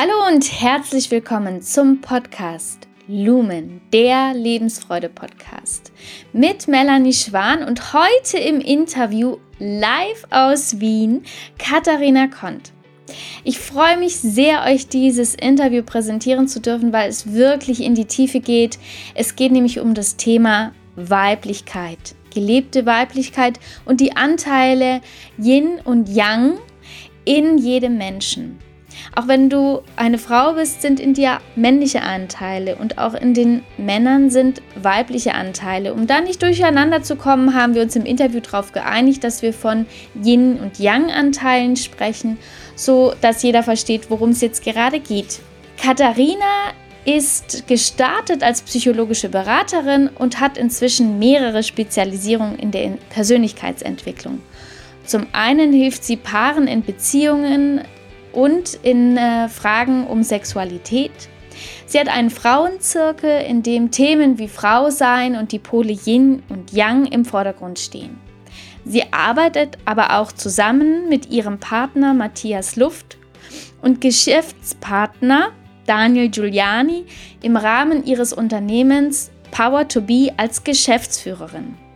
Hallo und herzlich willkommen zum Podcast Lumen, der Lebensfreude-Podcast mit Melanie Schwan und heute im Interview live aus Wien Katharina Kont. Ich freue mich sehr, euch dieses Interview präsentieren zu dürfen, weil es wirklich in die Tiefe geht. Es geht nämlich um das Thema Weiblichkeit, gelebte Weiblichkeit und die Anteile Yin und Yang in jedem Menschen. Auch wenn du eine Frau bist, sind in dir männliche Anteile und auch in den Männern sind weibliche Anteile. Um da nicht durcheinander zu kommen, haben wir uns im Interview darauf geeinigt, dass wir von Yin- und Yang-Anteilen sprechen, so dass jeder versteht, worum es jetzt gerade geht. Katharina ist gestartet als psychologische Beraterin und hat inzwischen mehrere Spezialisierungen in der Persönlichkeitsentwicklung. Zum einen hilft sie Paaren in Beziehungen und in äh, Fragen um Sexualität. Sie hat einen Frauenzirkel, in dem Themen wie Frau sein und die Pole Yin und Yang im Vordergrund stehen. Sie arbeitet aber auch zusammen mit ihrem Partner Matthias Luft und Geschäftspartner Daniel Giuliani im Rahmen ihres Unternehmens Power to Be als Geschäftsführerin.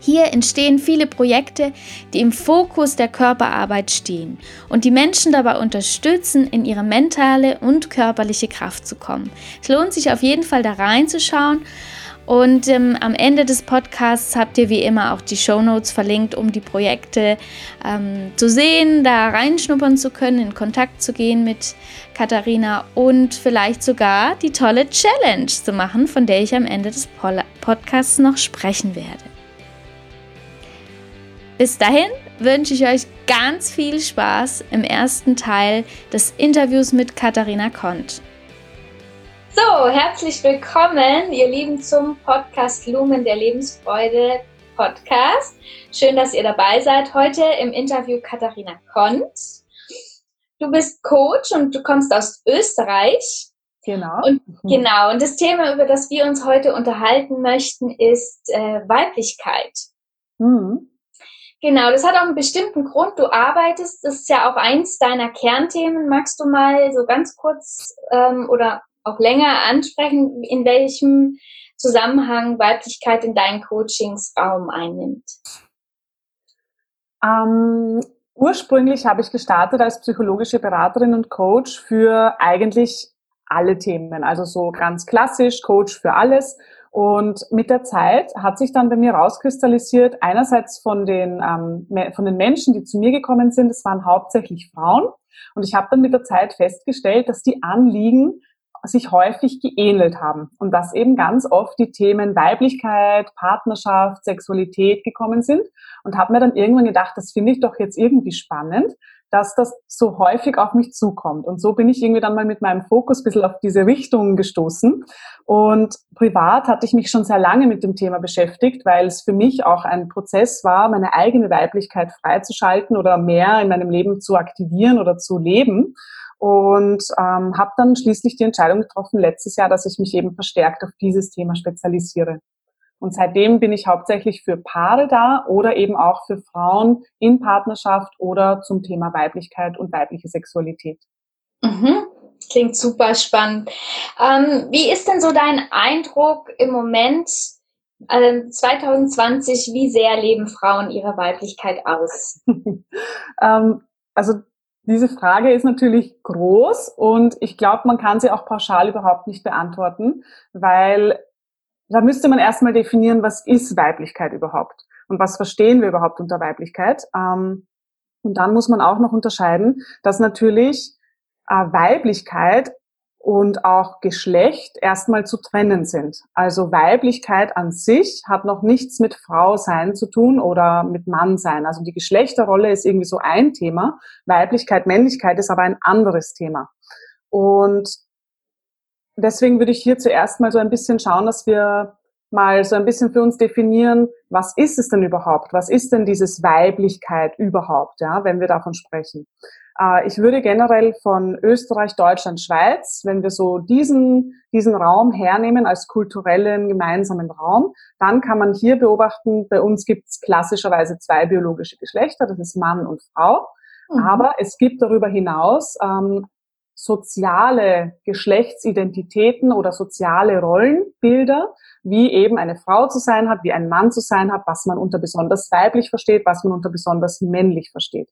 Hier entstehen viele Projekte, die im Fokus der Körperarbeit stehen und die Menschen dabei unterstützen, in ihre mentale und körperliche Kraft zu kommen. Es lohnt sich auf jeden Fall da reinzuschauen. Und ähm, am Ende des Podcasts habt ihr wie immer auch die Show Notes verlinkt, um die Projekte ähm, zu sehen, da reinschnuppern zu können, in Kontakt zu gehen mit Katharina und vielleicht sogar die tolle Challenge zu machen, von der ich am Ende des Podcasts noch sprechen werde. Bis dahin wünsche ich euch ganz viel Spaß im ersten Teil des Interviews mit Katharina Kont. So, herzlich willkommen, ihr Lieben, zum Podcast Lumen der Lebensfreude Podcast. Schön, dass ihr dabei seid. Heute im Interview Katharina Kont. Du bist Coach und du kommst aus Österreich. Genau. Und, genau. Und das Thema, über das wir uns heute unterhalten möchten, ist äh, Weiblichkeit. Mhm. Genau, das hat auch einen bestimmten Grund. Du arbeitest, das ist ja auch eins deiner Kernthemen. Magst du mal so ganz kurz ähm, oder auch länger ansprechen, in welchem Zusammenhang Weiblichkeit in deinen Coachings Raum einnimmt? Ähm, ursprünglich habe ich gestartet als psychologische Beraterin und Coach für eigentlich alle Themen. Also so ganz klassisch Coach für alles und mit der Zeit hat sich dann bei mir rauskristallisiert, einerseits von den, ähm, von den Menschen, die zu mir gekommen sind, es waren hauptsächlich Frauen. Und ich habe dann mit der Zeit festgestellt, dass die Anliegen sich häufig geähnelt haben und dass eben ganz oft die Themen Weiblichkeit, Partnerschaft, Sexualität gekommen sind und habe mir dann irgendwann gedacht, das finde ich doch jetzt irgendwie spannend, dass das so häufig auf mich zukommt. Und so bin ich irgendwie dann mal mit meinem Fokus ein bisschen auf diese Richtung gestoßen. Und privat hatte ich mich schon sehr lange mit dem Thema beschäftigt, weil es für mich auch ein Prozess war, meine eigene Weiblichkeit freizuschalten oder mehr in meinem Leben zu aktivieren oder zu leben. Und ähm, habe dann schließlich die Entscheidung getroffen letztes Jahr, dass ich mich eben verstärkt auf dieses Thema spezialisiere. Und seitdem bin ich hauptsächlich für Paare da oder eben auch für Frauen in Partnerschaft oder zum Thema Weiblichkeit und weibliche Sexualität. Mhm. Klingt super spannend. Ähm, wie ist denn so dein Eindruck im Moment, äh, 2020, wie sehr leben Frauen ihre Weiblichkeit aus? ähm, also diese Frage ist natürlich groß und ich glaube, man kann sie auch pauschal überhaupt nicht beantworten, weil da müsste man erstmal definieren, was ist Weiblichkeit überhaupt und was verstehen wir überhaupt unter Weiblichkeit. Ähm, und dann muss man auch noch unterscheiden, dass natürlich äh, Weiblichkeit und auch Geschlecht erstmal zu trennen sind. Also Weiblichkeit an sich hat noch nichts mit Frau sein zu tun oder mit Mann sein. Also die Geschlechterrolle ist irgendwie so ein Thema. Weiblichkeit, Männlichkeit ist aber ein anderes Thema. Und deswegen würde ich hier zuerst mal so ein bisschen schauen, dass wir mal so ein bisschen für uns definieren, was ist es denn überhaupt? Was ist denn dieses Weiblichkeit überhaupt, ja, wenn wir davon sprechen? Äh, ich würde generell von Österreich, Deutschland, Schweiz, wenn wir so diesen, diesen Raum hernehmen als kulturellen gemeinsamen Raum, dann kann man hier beobachten, bei uns gibt es klassischerweise zwei biologische Geschlechter, das ist Mann und Frau. Mhm. Aber es gibt darüber hinaus ähm, soziale Geschlechtsidentitäten oder soziale Rollenbilder, wie eben eine Frau zu sein hat, wie ein Mann zu sein hat, was man unter besonders weiblich versteht, was man unter besonders männlich versteht.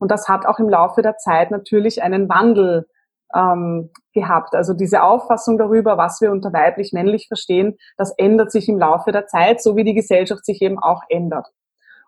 Und das hat auch im Laufe der Zeit natürlich einen Wandel ähm, gehabt. Also diese Auffassung darüber, was wir unter weiblich-männlich verstehen, das ändert sich im Laufe der Zeit, so wie die Gesellschaft sich eben auch ändert.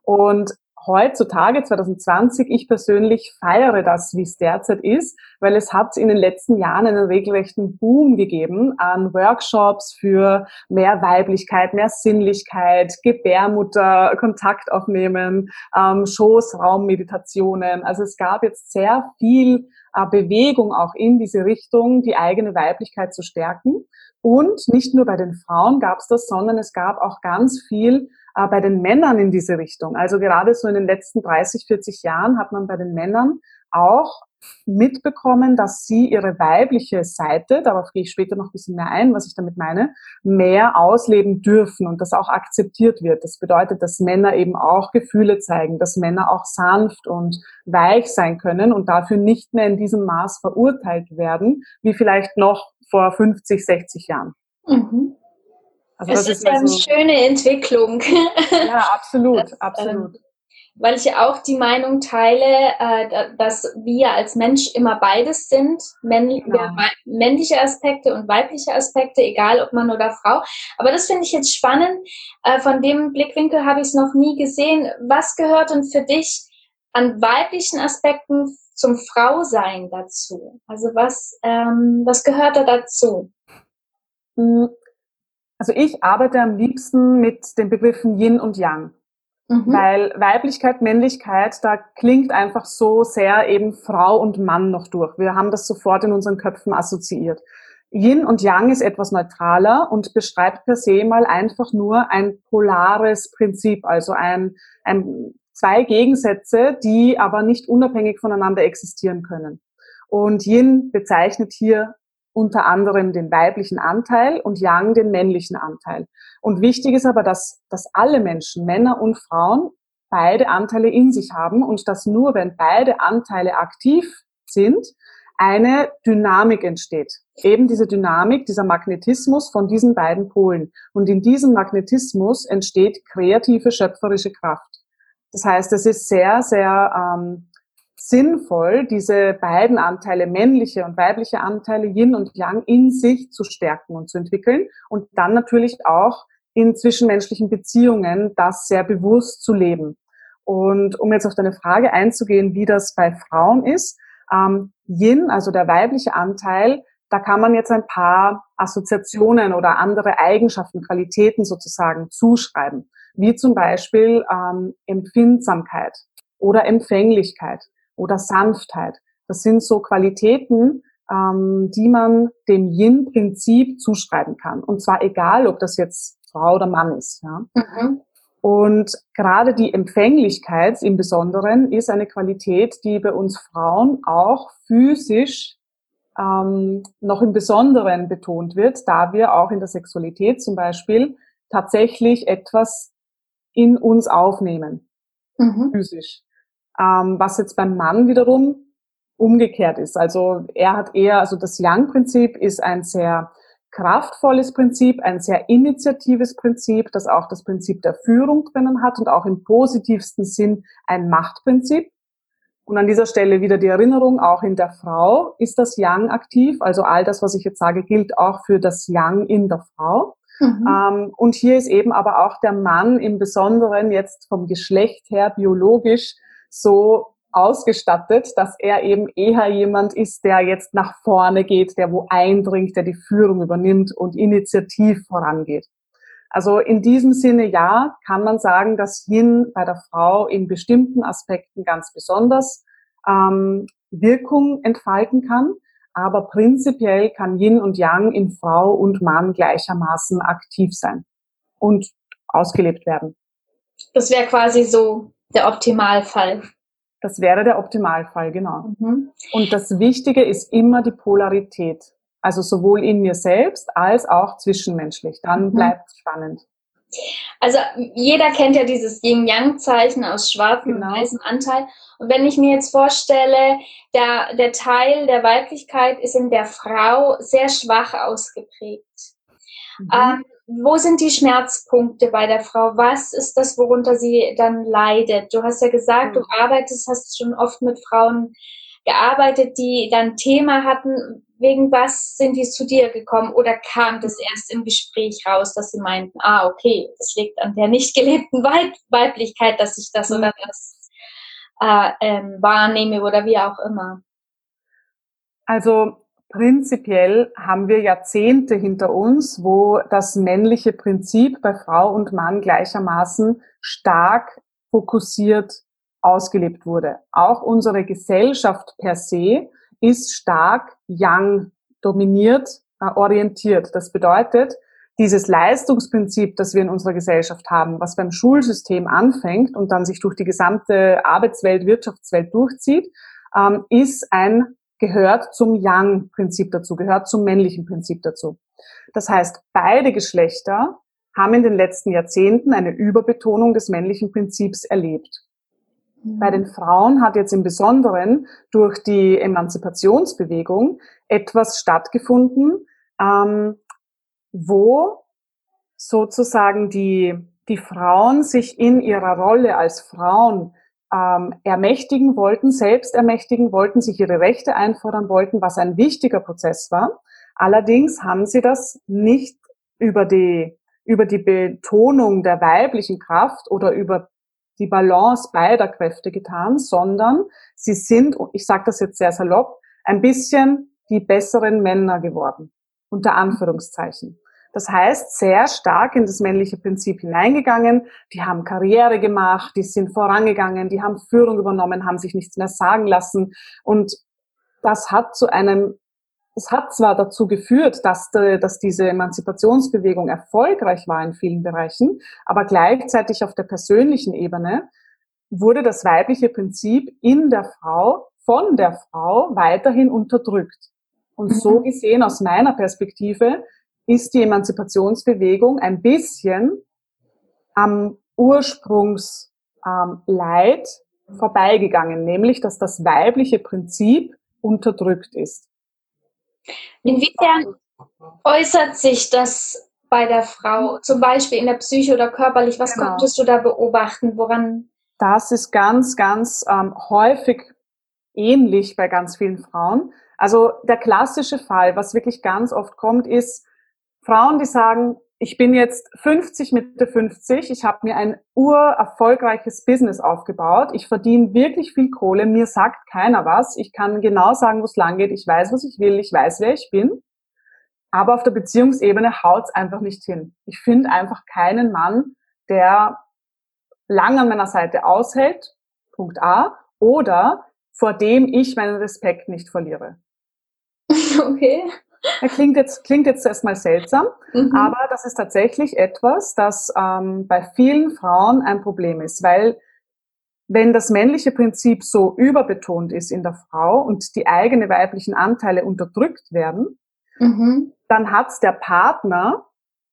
Und heutzutage, 2020, ich persönlich feiere das, wie es derzeit ist, weil es hat in den letzten Jahren einen regelrechten Boom gegeben an Workshops für mehr Weiblichkeit, mehr Sinnlichkeit, Gebärmutter, Kontakt aufnehmen, ähm, Schoßraummeditationen. Also es gab jetzt sehr viel äh, Bewegung auch in diese Richtung, die eigene Weiblichkeit zu stärken. Und nicht nur bei den Frauen gab es das, sondern es gab auch ganz viel äh, bei den Männern in diese Richtung. Also gerade so in den letzten 30, 40 Jahren hat man bei den Männern auch mitbekommen, dass sie ihre weibliche Seite, darauf gehe ich später noch ein bisschen mehr ein, was ich damit meine, mehr ausleben dürfen und das auch akzeptiert wird. Das bedeutet, dass Männer eben auch Gefühle zeigen, dass Männer auch sanft und weich sein können und dafür nicht mehr in diesem Maß verurteilt werden, wie vielleicht noch vor 50, 60 Jahren. Mhm. Also es ist, eine schöne Entwicklung. Ja, absolut, das, absolut. Ähm, weil ich auch die Meinung teile, äh, dass wir als Mensch immer beides sind, männliche, genau. männliche Aspekte und weibliche Aspekte, egal ob Mann oder Frau. Aber das finde ich jetzt spannend. Äh, von dem Blickwinkel habe ich es noch nie gesehen. Was gehört denn für dich an weiblichen Aspekten zum Frausein dazu? Also was, ähm, was gehört da dazu? Also ich arbeite am liebsten mit den Begriffen Yin und Yang. Mhm. Weil Weiblichkeit, Männlichkeit, da klingt einfach so sehr eben Frau und Mann noch durch. Wir haben das sofort in unseren Köpfen assoziiert. Yin und Yang ist etwas neutraler und beschreibt per se mal einfach nur ein polares Prinzip, also ein, ein, zwei Gegensätze, die aber nicht unabhängig voneinander existieren können. Und Yin bezeichnet hier unter anderem den weiblichen Anteil und Yang den männlichen Anteil. Und wichtig ist aber, dass, dass alle Menschen, Männer und Frauen, beide Anteile in sich haben und dass nur wenn beide Anteile aktiv sind, eine Dynamik entsteht. Eben diese Dynamik, dieser Magnetismus von diesen beiden Polen. Und in diesem Magnetismus entsteht kreative, schöpferische Kraft. Das heißt, es ist sehr, sehr ähm, sinnvoll, diese beiden Anteile, männliche und weibliche Anteile, Yin und Yang, in sich zu stärken und zu entwickeln und dann natürlich auch in zwischenmenschlichen Beziehungen das sehr bewusst zu leben. Und um jetzt auf deine Frage einzugehen, wie das bei Frauen ist, ähm, Yin, also der weibliche Anteil, da kann man jetzt ein paar Assoziationen oder andere Eigenschaften, Qualitäten sozusagen zuschreiben, wie zum Beispiel ähm, Empfindsamkeit oder Empfänglichkeit oder Sanftheit. Das sind so Qualitäten, ähm, die man dem Yin-Prinzip zuschreiben kann. Und zwar egal, ob das jetzt Frau oder Mann ist. Ja. Mhm. Und gerade die Empfänglichkeit im Besonderen ist eine Qualität, die bei uns Frauen auch physisch ähm, noch im Besonderen betont wird, da wir auch in der Sexualität zum Beispiel tatsächlich etwas in uns aufnehmen, mhm. physisch ähm, was jetzt beim Mann wiederum umgekehrt ist. Also er hat eher, also das Yang-Prinzip ist ein sehr kraftvolles Prinzip, ein sehr initiatives Prinzip, das auch das Prinzip der Führung drinnen hat und auch im positivsten Sinn ein Machtprinzip. Und an dieser Stelle wieder die Erinnerung, auch in der Frau ist das Yang aktiv. Also all das, was ich jetzt sage, gilt auch für das Yang in der Frau. Mhm. Ähm, und hier ist eben aber auch der Mann im Besonderen jetzt vom Geschlecht her biologisch so ausgestattet, dass er eben eher jemand ist, der jetzt nach vorne geht, der wo eindringt, der die Führung übernimmt und initiativ vorangeht. Also in diesem Sinne ja, kann man sagen, dass Yin bei der Frau in bestimmten Aspekten ganz besonders ähm, Wirkung entfalten kann. Aber prinzipiell kann Yin und Yang in Frau und Mann gleichermaßen aktiv sein und ausgelebt werden. Das wäre quasi so der Optimalfall. Das wäre der Optimalfall, genau. Mhm. Und das Wichtige ist immer die Polarität. Also sowohl in mir selbst als auch zwischenmenschlich. Dann mhm. bleibt es spannend. Also jeder kennt ja dieses Yin-Yang-Zeichen aus schwarzem genau. und weißem Anteil. Und wenn ich mir jetzt vorstelle, der, der Teil der Weiblichkeit ist in der Frau sehr schwach ausgeprägt. Mhm. Ähm, wo sind die Schmerzpunkte bei der Frau? Was ist das, worunter sie dann leidet? Du hast ja gesagt, mhm. du arbeitest, hast schon oft mit Frauen gearbeitet, die dann Thema hatten. Wegen was sind die zu dir gekommen? Oder kam das erst im Gespräch raus, dass sie meinten, ah, okay, das liegt an der nicht gelebten Weib Weiblichkeit, dass ich das mhm. oder das äh, ähm, wahrnehme oder wie auch immer? Also Prinzipiell haben wir Jahrzehnte hinter uns, wo das männliche Prinzip bei Frau und Mann gleichermaßen stark fokussiert ausgelebt wurde. Auch unsere Gesellschaft per se ist stark Yang dominiert, äh, orientiert. Das bedeutet, dieses Leistungsprinzip, das wir in unserer Gesellschaft haben, was beim Schulsystem anfängt und dann sich durch die gesamte Arbeitswelt, Wirtschaftswelt durchzieht, ähm, ist ein gehört zum Yang-Prinzip dazu, gehört zum männlichen Prinzip dazu. Das heißt, beide Geschlechter haben in den letzten Jahrzehnten eine Überbetonung des männlichen Prinzips erlebt. Mhm. Bei den Frauen hat jetzt im Besonderen durch die Emanzipationsbewegung etwas stattgefunden, ähm, wo sozusagen die, die Frauen sich in ihrer Rolle als Frauen ähm, ermächtigen wollten, selbst ermächtigen wollten, sich ihre Rechte einfordern wollten, was ein wichtiger Prozess war. Allerdings haben sie das nicht über die, über die Betonung der weiblichen Kraft oder über die Balance beider Kräfte getan, sondern sie sind, ich sage das jetzt sehr salopp, ein bisschen die besseren Männer geworden, unter Anführungszeichen. Das heißt, sehr stark in das männliche Prinzip hineingegangen. Die haben Karriere gemacht, die sind vorangegangen, die haben Führung übernommen, haben sich nichts mehr sagen lassen. Und das hat zu einem, es hat zwar dazu geführt, dass, de, dass diese Emanzipationsbewegung erfolgreich war in vielen Bereichen, aber gleichzeitig auf der persönlichen Ebene wurde das weibliche Prinzip in der Frau, von der Frau weiterhin unterdrückt. Und so mhm. gesehen aus meiner Perspektive ist die Emanzipationsbewegung ein bisschen am Ursprungsleid ähm, vorbeigegangen, nämlich dass das weibliche Prinzip unterdrückt ist. Inwiefern äußert sich das bei der Frau, zum Beispiel in der Psyche oder körperlich? Was genau. konntest du da beobachten? Woran? Das ist ganz, ganz ähm, häufig ähnlich bei ganz vielen Frauen. Also der klassische Fall, was wirklich ganz oft kommt, ist, Frauen, die sagen, ich bin jetzt 50 Mitte 50, ich habe mir ein urerfolgreiches Business aufgebaut, ich verdiene wirklich viel Kohle, mir sagt keiner was, ich kann genau sagen, wo es lang geht, ich weiß, was ich will, ich weiß, wer ich bin, aber auf der Beziehungsebene haut's einfach nicht hin. Ich finde einfach keinen Mann, der lang an meiner Seite aushält, Punkt A, oder vor dem ich meinen Respekt nicht verliere. Okay. Klingt jetzt, klingt jetzt erstmal seltsam, mhm. aber das ist tatsächlich etwas, das ähm, bei vielen Frauen ein Problem ist, weil wenn das männliche Prinzip so überbetont ist in der Frau und die eigenen weiblichen Anteile unterdrückt werden, mhm. dann hat's der Partner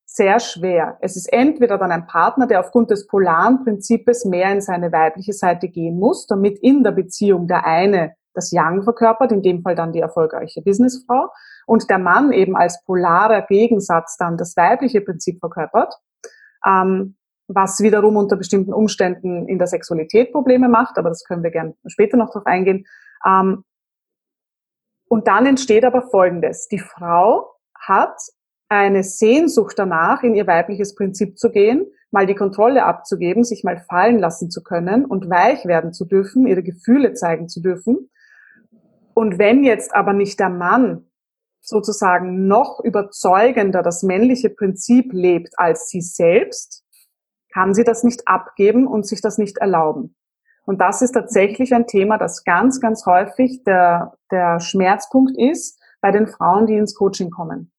sehr schwer. Es ist entweder dann ein Partner, der aufgrund des polaren Prinzips mehr in seine weibliche Seite gehen muss, damit in der Beziehung der eine das Yang verkörpert, in dem Fall dann die erfolgreiche Businessfrau, und der Mann eben als polarer Gegensatz dann das weibliche Prinzip verkörpert, ähm, was wiederum unter bestimmten Umständen in der Sexualität Probleme macht, aber das können wir gerne später noch drauf eingehen. Ähm, und dann entsteht aber Folgendes. Die Frau hat eine Sehnsucht danach, in ihr weibliches Prinzip zu gehen, mal die Kontrolle abzugeben, sich mal fallen lassen zu können und weich werden zu dürfen, ihre Gefühle zeigen zu dürfen. Und wenn jetzt aber nicht der Mann sozusagen noch überzeugender das männliche Prinzip lebt als sie selbst, kann sie das nicht abgeben und sich das nicht erlauben. Und das ist tatsächlich ein Thema, das ganz, ganz häufig der, der Schmerzpunkt ist bei den Frauen, die ins Coaching kommen.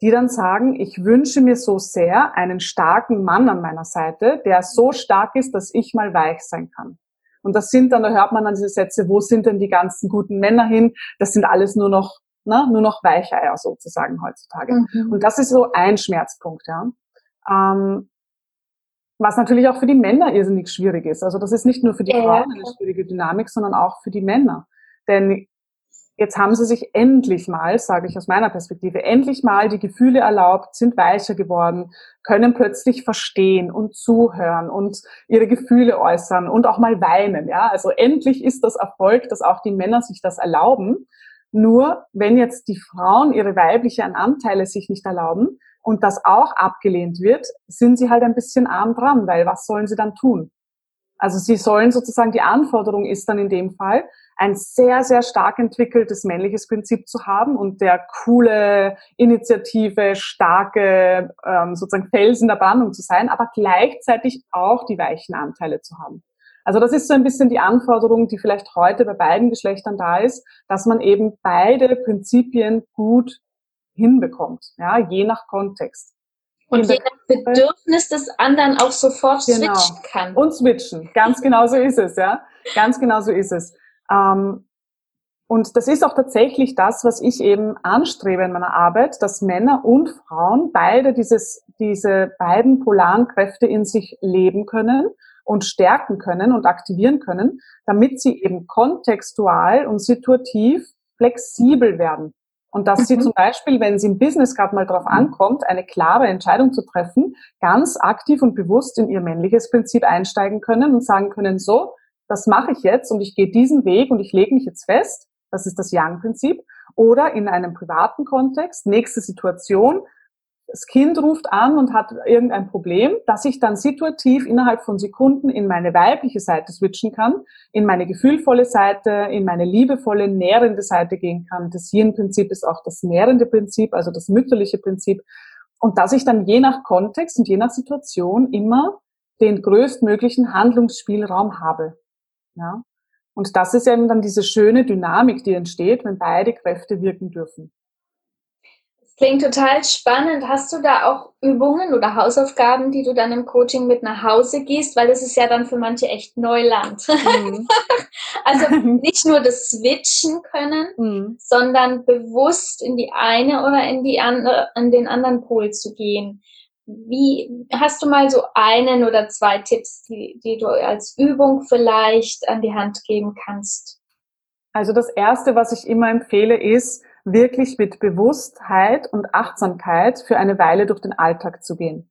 Die dann sagen, ich wünsche mir so sehr einen starken Mann an meiner Seite, der so stark ist, dass ich mal weich sein kann. Und das sind dann, da hört man dann diese Sätze, wo sind denn die ganzen guten Männer hin? Das sind alles nur noch ne, nur noch Weicheier sozusagen heutzutage. Mhm. Und das ist so ein Schmerzpunkt, ja. Ähm, Was natürlich auch für die Männer irrsinnig schwierig ist. Also das ist nicht nur für die ja, Frauen eine schwierige Dynamik, sondern auch für die Männer. Denn jetzt haben sie sich endlich mal, sage ich aus meiner Perspektive, endlich mal die Gefühle erlaubt, sind weicher geworden, können plötzlich verstehen und zuhören und ihre Gefühle äußern und auch mal weinen. Ja, also endlich ist das Erfolg, dass auch die Männer sich das erlauben. Nur wenn jetzt die Frauen ihre weiblichen Anteile sich nicht erlauben und das auch abgelehnt wird, sind sie halt ein bisschen arm dran, weil was sollen sie dann tun? Also sie sollen sozusagen, die Anforderung ist dann in dem Fall, ein sehr, sehr stark entwickeltes männliches Prinzip zu haben und der coole, initiative, starke, ähm, sozusagen Felsen der Bandung zu sein, aber gleichzeitig auch die weichen Anteile zu haben. Also das ist so ein bisschen die Anforderung, die vielleicht heute bei beiden Geschlechtern da ist, dass man eben beide Prinzipien gut hinbekommt, ja, je nach Kontext. Und je nach Bedürfnis des anderen auch sofort genau. switchen kann. Und switchen, ganz genau so ist es, ja. Ganz genau so ist es. Ähm, und das ist auch tatsächlich das, was ich eben anstrebe in meiner Arbeit, dass Männer und Frauen beide dieses, diese beiden polaren Kräfte in sich leben können und stärken können und aktivieren können, damit sie eben kontextual und situativ flexibel werden. Und dass sie mhm. zum Beispiel, wenn sie im Business gerade mal drauf ankommt, eine klare Entscheidung zu treffen, ganz aktiv und bewusst in ihr männliches Prinzip einsteigen können und sagen können, so, das mache ich jetzt und ich gehe diesen Weg und ich lege mich jetzt fest, das ist das Yang-Prinzip, oder in einem privaten Kontext, nächste Situation, das Kind ruft an und hat irgendein Problem, dass ich dann situativ innerhalb von Sekunden in meine weibliche Seite switchen kann, in meine gefühlvolle Seite, in meine liebevolle, nährende Seite gehen kann. Das Yin-Prinzip ist auch das nährende Prinzip, also das mütterliche Prinzip. Und dass ich dann je nach Kontext und je nach Situation immer den größtmöglichen Handlungsspielraum habe. Ja? Und das ist eben dann diese schöne Dynamik, die entsteht, wenn beide Kräfte wirken dürfen. Klingt total spannend. Hast du da auch Übungen oder Hausaufgaben, die du dann im Coaching mit nach Hause gehst? Weil das ist ja dann für manche echt Neuland. Mhm. also nicht nur das Switchen können, mhm. sondern bewusst in die eine oder in die andere, an den anderen Pol zu gehen. Wie hast du mal so einen oder zwei Tipps, die, die du als Übung vielleicht an die Hand geben kannst? Also das erste, was ich immer empfehle, ist, wirklich mit Bewusstheit und Achtsamkeit für eine Weile durch den Alltag zu gehen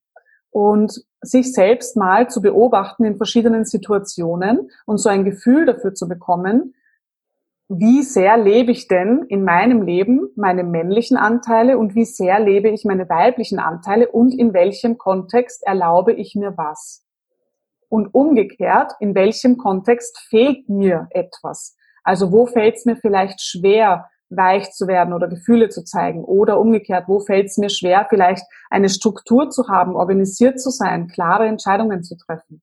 und sich selbst mal zu beobachten in verschiedenen Situationen und so ein Gefühl dafür zu bekommen, wie sehr lebe ich denn in meinem Leben meine männlichen Anteile und wie sehr lebe ich meine weiblichen Anteile und in welchem Kontext erlaube ich mir was. Und umgekehrt, in welchem Kontext fehlt mir etwas. Also wo fällt es mir vielleicht schwer, weich zu werden oder Gefühle zu zeigen? Oder umgekehrt, wo fällt es mir schwer, vielleicht eine Struktur zu haben, organisiert zu sein, klare Entscheidungen zu treffen?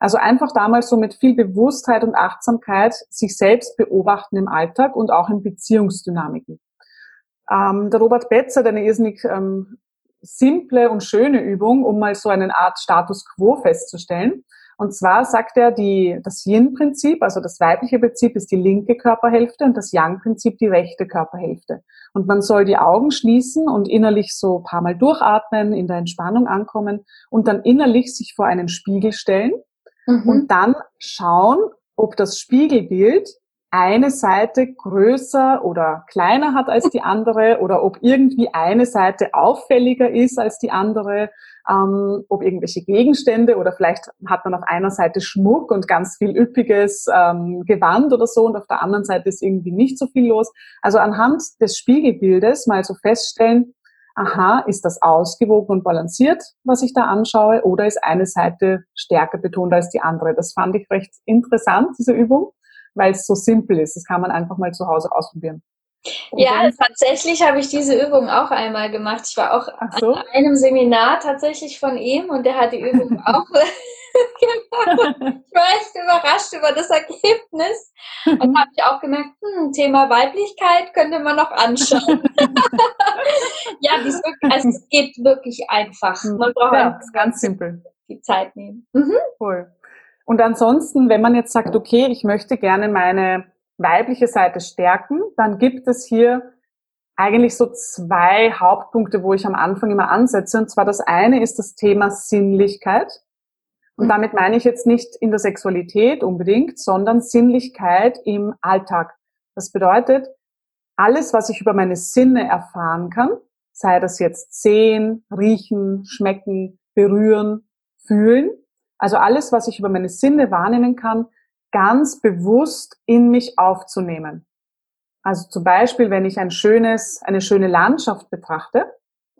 Also einfach damals so mit viel Bewusstheit und Achtsamkeit sich selbst beobachten im Alltag und auch in Beziehungsdynamiken. Ähm, der Robert Betzer hat eine irrsinnig ähm, simple und schöne Übung, um mal so eine Art Status quo festzustellen. Und zwar sagt er, die, das Yin-Prinzip, also das weibliche Prinzip ist die linke Körperhälfte und das Yang-Prinzip die rechte Körperhälfte. Und man soll die Augen schließen und innerlich so ein paar Mal durchatmen, in der Entspannung ankommen und dann innerlich sich vor einen Spiegel stellen mhm. und dann schauen, ob das Spiegelbild eine Seite größer oder kleiner hat als die andere oder ob irgendwie eine Seite auffälliger ist als die andere, ähm, ob irgendwelche Gegenstände oder vielleicht hat man auf einer Seite Schmuck und ganz viel üppiges ähm, Gewand oder so und auf der anderen Seite ist irgendwie nicht so viel los. Also anhand des Spiegelbildes mal so feststellen, aha, ist das ausgewogen und balanciert, was ich da anschaue, oder ist eine Seite stärker betont als die andere? Das fand ich recht interessant, diese Übung, weil es so simpel ist. Das kann man einfach mal zu Hause ausprobieren. Ja, tatsächlich habe ich diese Übung auch einmal gemacht. Ich war auch so. an einem Seminar tatsächlich von ihm und der hat die Übung auch genau. Ich war echt überrascht über das Ergebnis. Und habe ich auch gemerkt, hm, Thema Weiblichkeit könnte man noch anschauen. ja, also es geht wirklich einfach. Hm. Man braucht ja, ganz simpel die Zeit nehmen. Mhm. Cool. Und ansonsten, wenn man jetzt sagt, okay, ich möchte gerne meine weibliche Seite stärken, dann gibt es hier eigentlich so zwei Hauptpunkte, wo ich am Anfang immer ansetze. Und zwar das eine ist das Thema Sinnlichkeit. Und mhm. damit meine ich jetzt nicht in der Sexualität unbedingt, sondern Sinnlichkeit im Alltag. Das bedeutet, alles, was ich über meine Sinne erfahren kann, sei das jetzt sehen, riechen, schmecken, berühren, fühlen, also alles, was ich über meine Sinne wahrnehmen kann, ganz bewusst in mich aufzunehmen. Also zum Beispiel, wenn ich ein schönes, eine schöne Landschaft betrachte,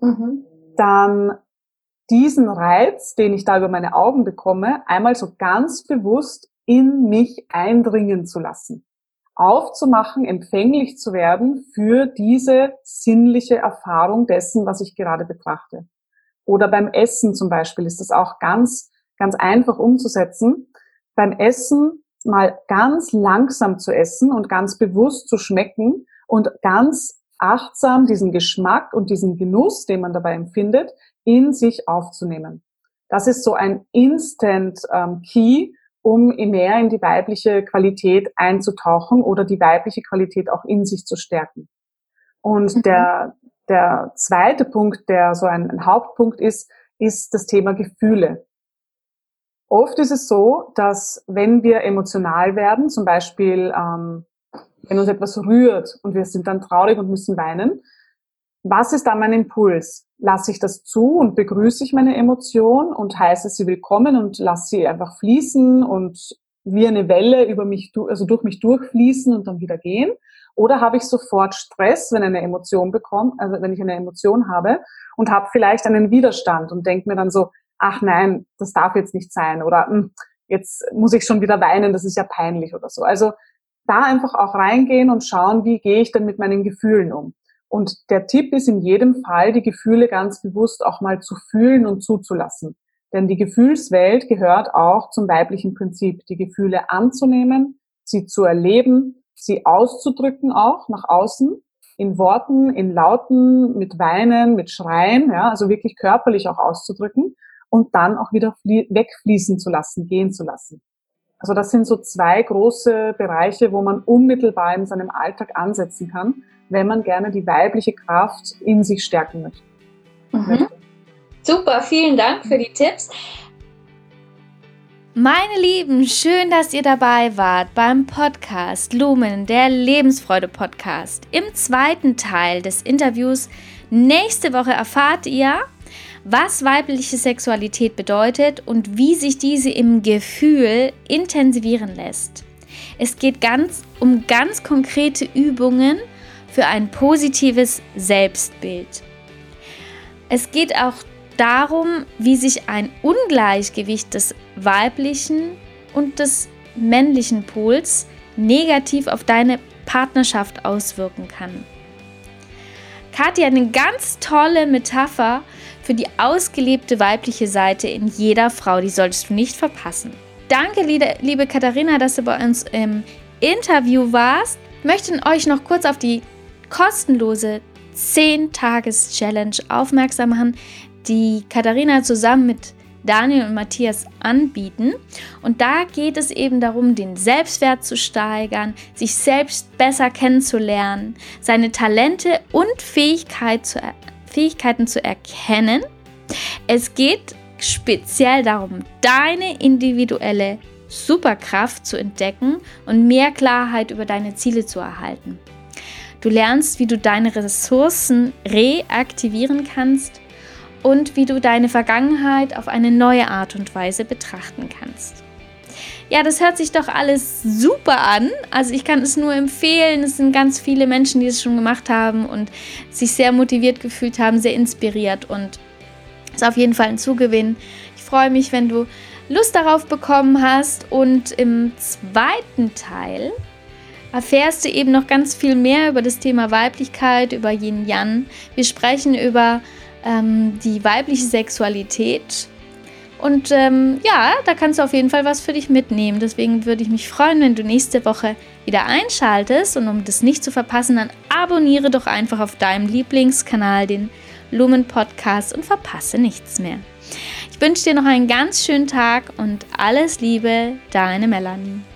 mhm. dann diesen Reiz, den ich da über meine Augen bekomme, einmal so ganz bewusst in mich eindringen zu lassen. Aufzumachen, empfänglich zu werden für diese sinnliche Erfahrung dessen, was ich gerade betrachte. Oder beim Essen zum Beispiel ist das auch ganz, ganz einfach umzusetzen. Beim Essen mal ganz langsam zu essen und ganz bewusst zu schmecken und ganz achtsam diesen Geschmack und diesen Genuss, den man dabei empfindet, in sich aufzunehmen. Das ist so ein Instant ähm, Key, um mehr in die weibliche Qualität einzutauchen oder die weibliche Qualität auch in sich zu stärken. Und mhm. der, der zweite Punkt, der so ein, ein Hauptpunkt ist, ist das Thema Gefühle. Oft ist es so, dass wenn wir emotional werden, zum Beispiel ähm, wenn uns etwas rührt und wir sind dann traurig und müssen weinen, was ist da mein Impuls? Lasse ich das zu und begrüße ich meine Emotion und heiße sie willkommen und lasse sie einfach fließen und wie eine Welle über mich, also durch mich durchfließen und dann wieder gehen? Oder habe ich sofort Stress, wenn eine Emotion bekomme, also wenn ich eine Emotion habe und habe vielleicht einen Widerstand und denke mir dann so, ach nein, das darf jetzt nicht sein oder hm, jetzt muss ich schon wieder weinen, das ist ja peinlich oder so. Also da einfach auch reingehen und schauen, wie gehe ich denn mit meinen Gefühlen um. Und der Tipp ist in jedem Fall, die Gefühle ganz bewusst auch mal zu fühlen und zuzulassen. Denn die Gefühlswelt gehört auch zum weiblichen Prinzip, die Gefühle anzunehmen, sie zu erleben, sie auszudrücken auch nach außen, in Worten, in Lauten, mit Weinen, mit Schreien, ja, also wirklich körperlich auch auszudrücken und dann auch wieder wegfließen zu lassen, gehen zu lassen. Also das sind so zwei große Bereiche, wo man unmittelbar in seinem Alltag ansetzen kann, wenn man gerne die weibliche Kraft in sich stärken möchte. Mhm. Super, vielen Dank für die Tipps. Meine Lieben, schön, dass ihr dabei wart beim Podcast Lumen, der Lebensfreude Podcast. Im zweiten Teil des Interviews nächste Woche erfahrt ihr, was weibliche Sexualität bedeutet und wie sich diese im Gefühl intensivieren lässt. Es geht ganz um ganz konkrete Übungen für ein positives Selbstbild. Es geht auch darum, wie sich ein Ungleichgewicht des weiblichen und des männlichen Pols negativ auf deine Partnerschaft auswirken kann. Kathi hat eine ganz tolle Metapher für die ausgelebte weibliche Seite in jeder Frau. Die solltest du nicht verpassen. Danke, liebe Katharina, dass du bei uns im Interview warst. Ich möchte euch noch kurz auf die kostenlose 10-Tages-Challenge aufmerksam machen, die Katharina zusammen mit Daniel und Matthias anbieten. Und da geht es eben darum, den Selbstwert zu steigern, sich selbst besser kennenzulernen, seine Talente und Fähigkeit zu, Fähigkeiten zu erkennen. Es geht speziell darum, deine individuelle Superkraft zu entdecken und mehr Klarheit über deine Ziele zu erhalten. Du lernst, wie du deine Ressourcen reaktivieren kannst und wie du deine Vergangenheit auf eine neue Art und Weise betrachten kannst. Ja, das hört sich doch alles super an. Also ich kann es nur empfehlen. Es sind ganz viele Menschen, die es schon gemacht haben und sich sehr motiviert gefühlt haben, sehr inspiriert und ist auf jeden Fall ein Zugewinn. Ich freue mich, wenn du Lust darauf bekommen hast und im zweiten Teil erfährst du eben noch ganz viel mehr über das Thema Weiblichkeit, über Yin Yang. Wir sprechen über ähm, die weibliche Sexualität und ähm, ja, da kannst du auf jeden Fall was für dich mitnehmen. Deswegen würde ich mich freuen, wenn du nächste Woche wieder einschaltest. Und um das nicht zu verpassen, dann abonniere doch einfach auf deinem Lieblingskanal den Lumen Podcast und verpasse nichts mehr. Ich wünsche dir noch einen ganz schönen Tag und alles Liebe, deine Melanie.